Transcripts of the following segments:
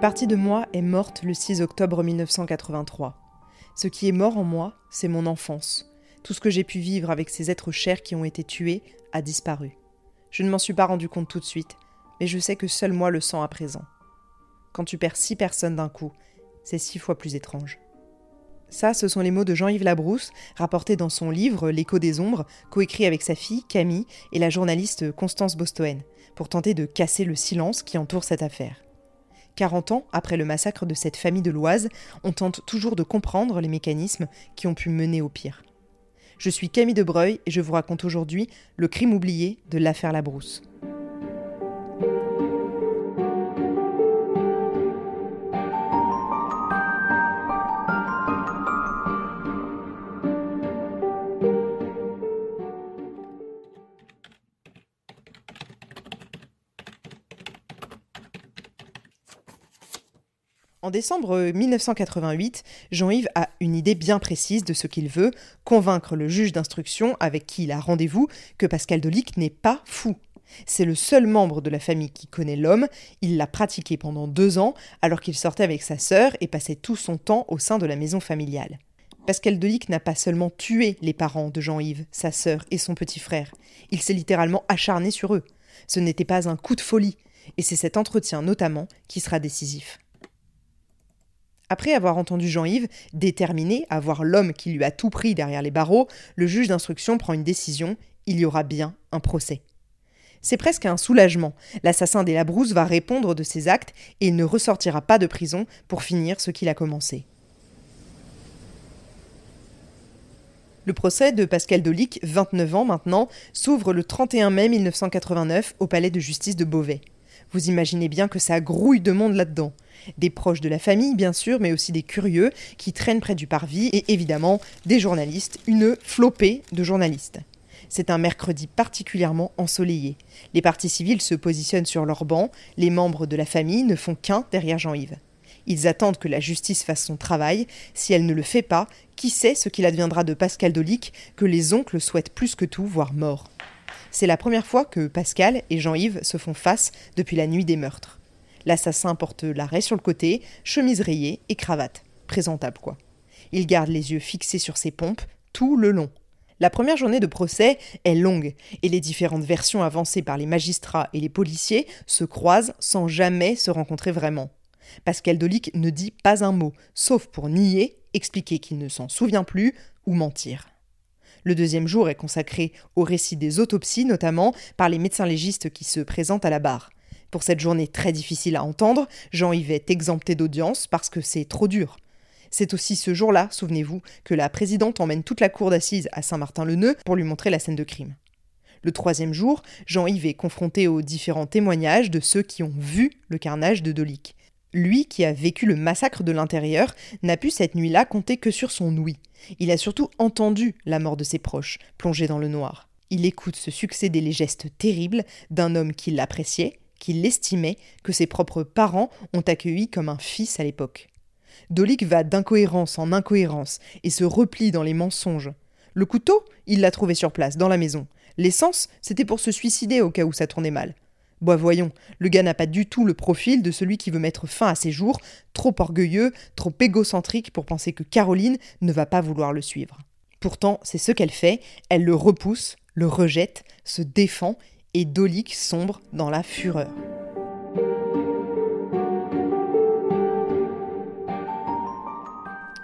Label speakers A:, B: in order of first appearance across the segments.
A: partie de moi est morte le 6 octobre 1983. Ce qui est mort en moi, c'est mon enfance. Tout ce que j'ai pu vivre avec ces êtres chers qui ont été tués a disparu. Je ne m'en suis pas rendu compte tout de suite, mais je sais que seul moi le sens à présent. Quand tu perds six personnes d'un coup, c'est six fois plus étrange. Ça, ce sont les mots de Jean-Yves Labrousse, rapportés dans son livre L'écho des ombres, coécrit avec sa fille Camille et la journaliste Constance Bostoen, pour tenter de casser le silence qui entoure cette affaire. 40 ans après le massacre de cette famille de l'Oise, on tente toujours de comprendre les mécanismes qui ont pu mener au pire. Je suis Camille Debreuil et je vous raconte aujourd'hui le crime oublié de l'affaire Labrousse. En décembre 1988, Jean-Yves a une idée bien précise de ce qu'il veut, convaincre le juge d'instruction avec qui il a rendez-vous que Pascal Dolic n'est pas fou. C'est le seul membre de la famille qui connaît l'homme, il l'a pratiqué pendant deux ans alors qu'il sortait avec sa sœur et passait tout son temps au sein de la maison familiale. Pascal Dolic n'a pas seulement tué les parents de Jean-Yves, sa sœur et son petit frère, il s'est littéralement acharné sur eux. Ce n'était pas un coup de folie, et c'est cet entretien notamment qui sera décisif. Après avoir entendu Jean-Yves, déterminé à voir l'homme qui lui a tout pris derrière les barreaux, le juge d'instruction prend une décision, il y aura bien un procès. C'est presque un soulagement. L'assassin des Labrousse va répondre de ses actes et il ne ressortira pas de prison pour finir ce qu'il a commencé. Le procès de Pascal Dolic, 29 ans maintenant, s'ouvre le 31 mai 1989 au palais de justice de Beauvais. Vous imaginez bien que ça grouille de monde là-dedans. Des proches de la famille, bien sûr, mais aussi des curieux qui traînent près du parvis et évidemment des journalistes, une flopée de journalistes. C'est un mercredi particulièrement ensoleillé. Les partis civils se positionnent sur leurs bancs, les membres de la famille ne font qu'un derrière Jean-Yves. Ils attendent que la justice fasse son travail. Si elle ne le fait pas, qui sait ce qu'il adviendra de Pascal Dolic, que les oncles souhaitent plus que tout voir mort. C'est la première fois que Pascal et Jean-Yves se font face depuis la nuit des meurtres. L'assassin porte l'arrêt sur le côté, chemise rayée et cravate. Présentable, quoi. Il garde les yeux fixés sur ses pompes tout le long. La première journée de procès est longue et les différentes versions avancées par les magistrats et les policiers se croisent sans jamais se rencontrer vraiment. Pascal Dolic ne dit pas un mot, sauf pour nier, expliquer qu'il ne s'en souvient plus ou mentir. Le deuxième jour est consacré au récit des autopsies, notamment par les médecins légistes qui se présentent à la barre. Pour cette journée très difficile à entendre, Jean-Yves est exempté d'audience parce que c'est trop dur. C'est aussi ce jour-là, souvenez-vous, que la présidente emmène toute la cour d'assises à Saint-Martin-le-Neu pour lui montrer la scène de crime. Le troisième jour, Jean-Yves est confronté aux différents témoignages de ceux qui ont vu le carnage de Dolic. Lui, qui a vécu le massacre de l'intérieur, n'a pu cette nuit-là compter que sur son ouïe. Il a surtout entendu la mort de ses proches, plongés dans le noir. Il écoute se succéder les gestes terribles d'un homme qui l'appréciait, qui l'estimait, que ses propres parents ont accueilli comme un fils à l'époque. Dolic va d'incohérence en incohérence et se replie dans les mensonges. Le couteau, il l'a trouvé sur place, dans la maison. L'essence, c'était pour se suicider au cas où ça tournait mal. Bois voyons, le gars n'a pas du tout le profil de celui qui veut mettre fin à ses jours, trop orgueilleux, trop égocentrique pour penser que Caroline ne va pas vouloir le suivre. Pourtant, c'est ce qu'elle fait, elle le repousse, le rejette, se défend, et Dolic sombre dans la fureur.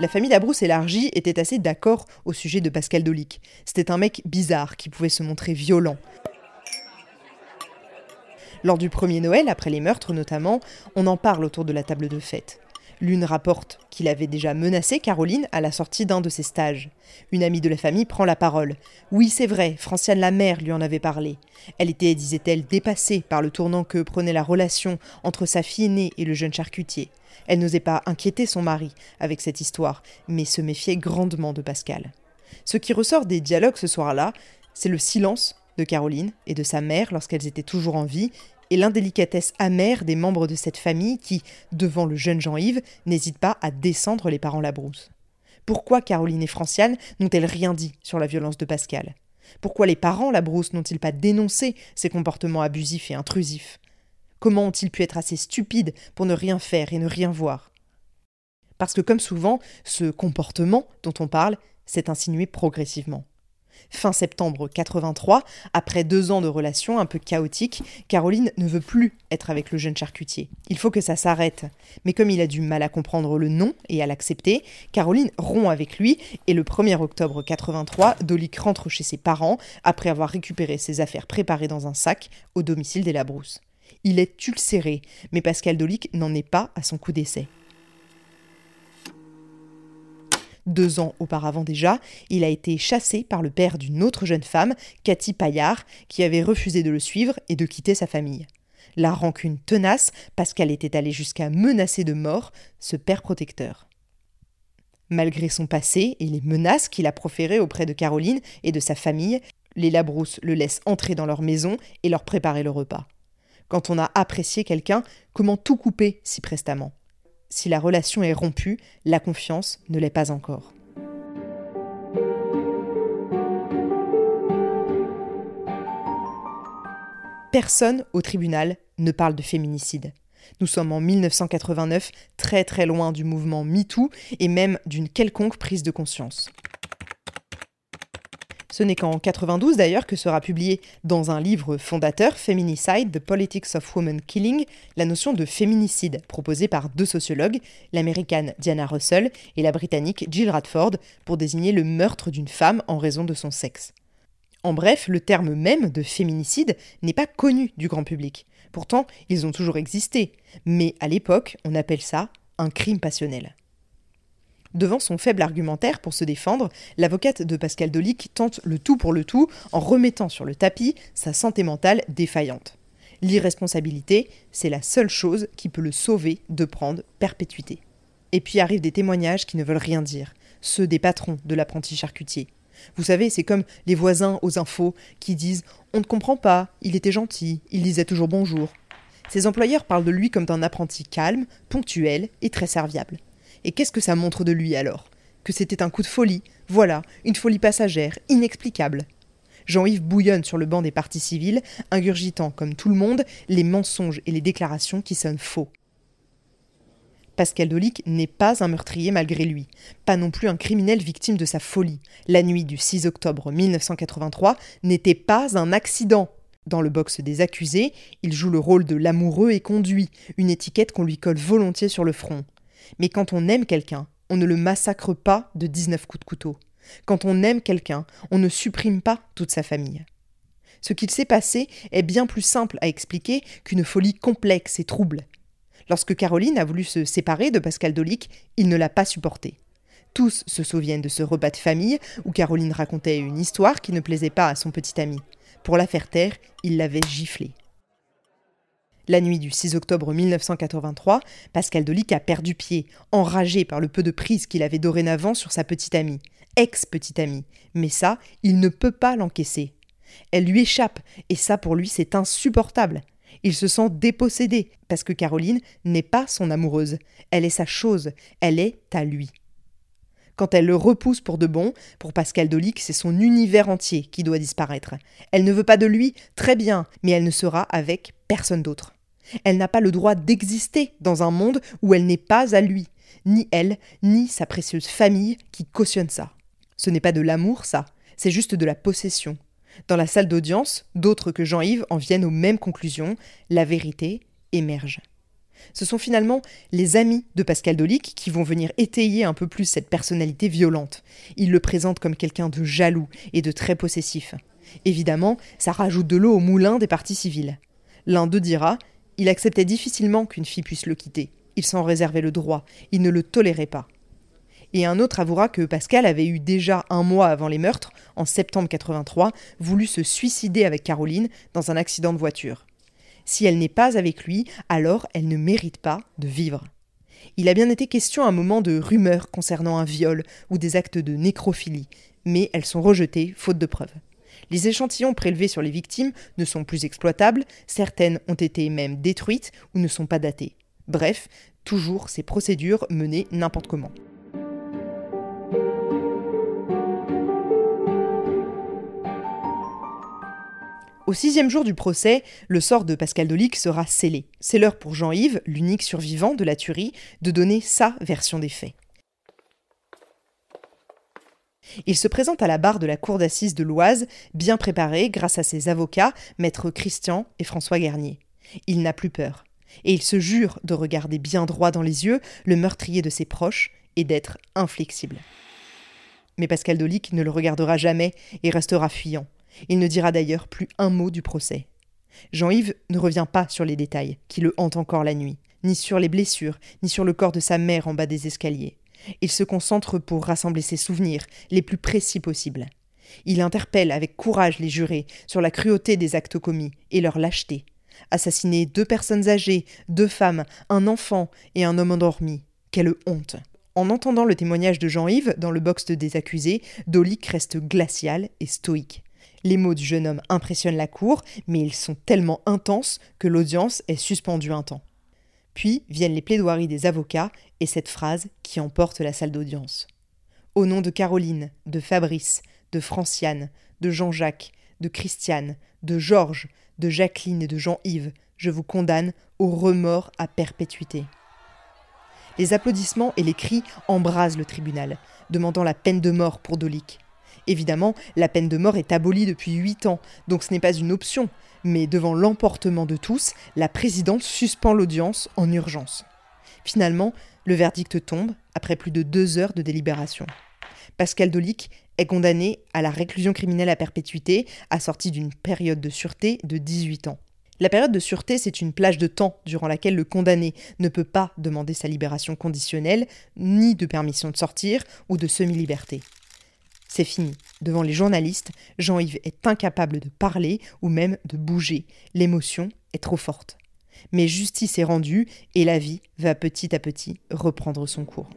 A: La famille Labrousse élargie était assez d'accord au sujet de Pascal Dolic. C'était un mec bizarre qui pouvait se montrer violent, lors du premier Noël, après les meurtres notamment, on en parle autour de la table de fête. L'une rapporte qu'il avait déjà menacé Caroline à la sortie d'un de ses stages. Une amie de la famille prend la parole. Oui, c'est vrai, Franciane la mère lui en avait parlé. Elle était, disait-elle, dépassée par le tournant que prenait la relation entre sa fille aînée et le jeune charcutier. Elle n'osait pas inquiéter son mari avec cette histoire, mais se méfiait grandement de Pascal. Ce qui ressort des dialogues ce soir-là, c'est le silence de Caroline et de sa mère lorsqu'elles étaient toujours en vie et l'indélicatesse amère des membres de cette famille qui, devant le jeune Jean-Yves, n'hésitent pas à descendre les parents Labrousse. Pourquoi Caroline et Franciane n'ont-elles rien dit sur la violence de Pascal? Pourquoi les parents Labrousse n'ont-ils pas dénoncé ses comportements abusifs et intrusifs? Comment ont-ils pu être assez stupides pour ne rien faire et ne rien voir? Parce que comme souvent, ce comportement dont on parle s'est insinué progressivement. Fin septembre 83, après deux ans de relations un peu chaotiques, Caroline ne veut plus être avec le jeune charcutier. Il faut que ça s'arrête. Mais comme il a du mal à comprendre le nom et à l'accepter, Caroline rompt avec lui et le 1er octobre 83, Dolic rentre chez ses parents après avoir récupéré ses affaires préparées dans un sac au domicile des Labrousse. Il est ulcéré, mais Pascal Dolic n'en est pas à son coup d'essai. Deux ans auparavant déjà, il a été chassé par le père d'une autre jeune femme, Cathy Paillard, qui avait refusé de le suivre et de quitter sa famille. La rancune tenace, parce qu'elle était allée jusqu'à menacer de mort ce père protecteur. Malgré son passé et les menaces qu'il a proférées auprès de Caroline et de sa famille, les Labrousse le laissent entrer dans leur maison et leur préparer le repas. Quand on a apprécié quelqu'un, comment tout couper si prestamment? Si la relation est rompue, la confiance ne l'est pas encore. Personne au tribunal ne parle de féminicide. Nous sommes en 1989, très très loin du mouvement MeToo et même d'une quelconque prise de conscience. Ce n'est qu'en 92 d'ailleurs que sera publié dans un livre fondateur, Feminicide, The Politics of Women Killing, la notion de féminicide proposée par deux sociologues, l'américaine Diana Russell et la britannique Jill Radford, pour désigner le meurtre d'une femme en raison de son sexe. En bref, le terme même de féminicide n'est pas connu du grand public. Pourtant, ils ont toujours existé. Mais à l'époque, on appelle ça un crime passionnel. Devant son faible argumentaire pour se défendre, l'avocate de Pascal Dolic tente le tout pour le tout en remettant sur le tapis sa santé mentale défaillante. L'irresponsabilité, c'est la seule chose qui peut le sauver de prendre perpétuité. Et puis arrivent des témoignages qui ne veulent rien dire, ceux des patrons de l'apprenti charcutier. Vous savez, c'est comme les voisins aux infos qui disent On ne comprend pas, il était gentil, il disait toujours bonjour. Ses employeurs parlent de lui comme d'un apprenti calme, ponctuel et très serviable. Et qu'est-ce que ça montre de lui alors? Que c'était un coup de folie, voilà, une folie passagère, inexplicable. Jean-Yves bouillonne sur le banc des partis civils, ingurgitant, comme tout le monde, les mensonges et les déclarations qui sonnent faux. Pascal Dolic n'est pas un meurtrier malgré lui, pas non plus un criminel victime de sa folie. La nuit du 6 octobre 1983 n'était pas un accident. Dans le box des accusés, il joue le rôle de l'amoureux et conduit, une étiquette qu'on lui colle volontiers sur le front. Mais quand on aime quelqu'un, on ne le massacre pas de 19 coups de couteau. Quand on aime quelqu'un, on ne supprime pas toute sa famille. Ce qu'il s'est passé est bien plus simple à expliquer qu'une folie complexe et trouble. Lorsque Caroline a voulu se séparer de Pascal Dolic, il ne l'a pas supporté. Tous se souviennent de ce repas de famille où Caroline racontait une histoire qui ne plaisait pas à son petit ami. Pour la faire taire, il l'avait giflé. La nuit du 6 octobre 1983, Pascal Dolic a perdu pied, enragé par le peu de prise qu'il avait dorénavant sur sa petite amie, ex-petite amie. Mais ça, il ne peut pas l'encaisser. Elle lui échappe, et ça pour lui c'est insupportable. Il se sent dépossédé, parce que Caroline n'est pas son amoureuse, elle est sa chose, elle est à lui. Quand elle le repousse pour de bon, pour Pascal Dolic, c'est son univers entier qui doit disparaître. Elle ne veut pas de lui, très bien, mais elle ne sera avec personne d'autre. Elle n'a pas le droit d'exister dans un monde où elle n'est pas à lui, ni elle, ni sa précieuse famille qui cautionne ça. Ce n'est pas de l'amour, ça, c'est juste de la possession. Dans la salle d'audience, d'autres que Jean-Yves en viennent aux mêmes conclusions, la vérité émerge. Ce sont finalement les amis de Pascal Dolic qui vont venir étayer un peu plus cette personnalité violente. Ils le présentent comme quelqu'un de jaloux et de très possessif. Évidemment, ça rajoute de l'eau au moulin des partis civils. L'un d'eux dira il acceptait difficilement qu'une fille puisse le quitter. Il s'en réservait le droit, il ne le tolérait pas. Et un autre avouera que Pascal avait eu déjà un mois avant les meurtres, en septembre 83, voulu se suicider avec Caroline dans un accident de voiture. Si elle n'est pas avec lui, alors elle ne mérite pas de vivre. Il a bien été question à un moment de rumeurs concernant un viol ou des actes de nécrophilie, mais elles sont rejetées faute de preuves. Les échantillons prélevés sur les victimes ne sont plus exploitables, certaines ont été même détruites ou ne sont pas datées. Bref, toujours ces procédures menées n'importe comment. Au sixième jour du procès, le sort de Pascal Dolic sera scellé. C'est l'heure pour Jean-Yves, l'unique survivant de la tuerie, de donner sa version des faits. Il se présente à la barre de la cour d'assises de l'Oise, bien préparé grâce à ses avocats, maître Christian et François Garnier. Il n'a plus peur. Et il se jure de regarder bien droit dans les yeux le meurtrier de ses proches et d'être inflexible. Mais Pascal Dolic ne le regardera jamais et restera fuyant. Il ne dira d'ailleurs plus un mot du procès. Jean-Yves ne revient pas sur les détails qui le hantent encore la nuit, ni sur les blessures, ni sur le corps de sa mère en bas des escaliers. Il se concentre pour rassembler ses souvenirs les plus précis possibles. Il interpelle avec courage les jurés sur la cruauté des actes commis et leur lâcheté. Assassiner deux personnes âgées, deux femmes, un enfant et un homme endormi. Quelle honte. En entendant le témoignage de Jean-Yves dans le box des accusés, Dolic reste glacial et stoïque. Les mots du jeune homme impressionnent la cour, mais ils sont tellement intenses que l'audience est suspendue un temps. Puis viennent les plaidoiries des avocats et cette phrase qui emporte la salle d'audience. Au nom de Caroline, de Fabrice, de Franciane, de Jean-Jacques, de Christiane, de Georges, de Jacqueline et de Jean-Yves, je vous condamne au remords à perpétuité. Les applaudissements et les cris embrasent le tribunal, demandant la peine de mort pour Dolic. Évidemment, la peine de mort est abolie depuis huit ans, donc ce n'est pas une option, mais devant l'emportement de tous, la présidente suspend l'audience en urgence. Finalement, le verdict tombe après plus de deux heures de délibération. Pascal Dolic est condamné à la réclusion criminelle à perpétuité, assortie d'une période de sûreté de 18 ans. La période de sûreté, c'est une plage de temps durant laquelle le condamné ne peut pas demander sa libération conditionnelle, ni de permission de sortir ou de semi-liberté. C'est fini. Devant les journalistes, Jean-Yves est incapable de parler ou même de bouger. L'émotion est trop forte. Mais justice est rendue et la vie va petit à petit reprendre son cours.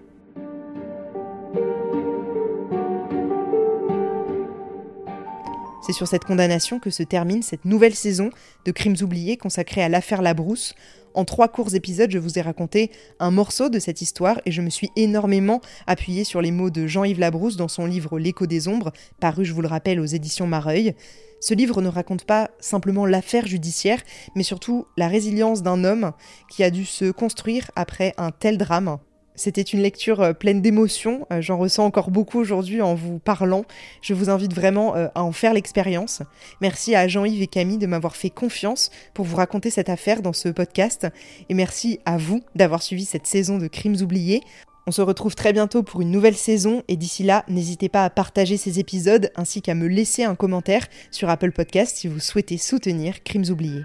A: C'est sur cette condamnation que se termine cette nouvelle saison de Crimes oubliés consacrée à l'affaire Labrousse, en trois courts épisodes, je vous ai raconté un morceau de cette histoire et je me suis énormément appuyé sur les mots de Jean-Yves Labrousse dans son livre L'écho des ombres, paru, je vous le rappelle, aux éditions Mareuil. Ce livre ne raconte pas simplement l'affaire judiciaire, mais surtout la résilience d'un homme qui a dû se construire après un tel drame, c'était une lecture euh, pleine d'émotions. Euh, j'en ressens encore beaucoup aujourd'hui en vous parlant. Je vous invite vraiment euh, à en faire l'expérience. Merci à Jean-Yves et Camille de m'avoir fait confiance pour vous raconter cette affaire dans ce podcast. Et merci à vous d'avoir suivi cette saison de Crimes oubliés. On se retrouve très bientôt pour une nouvelle saison et d'ici là, n'hésitez pas à partager ces épisodes ainsi qu'à me laisser un commentaire sur Apple Podcast si vous souhaitez soutenir Crimes oubliés.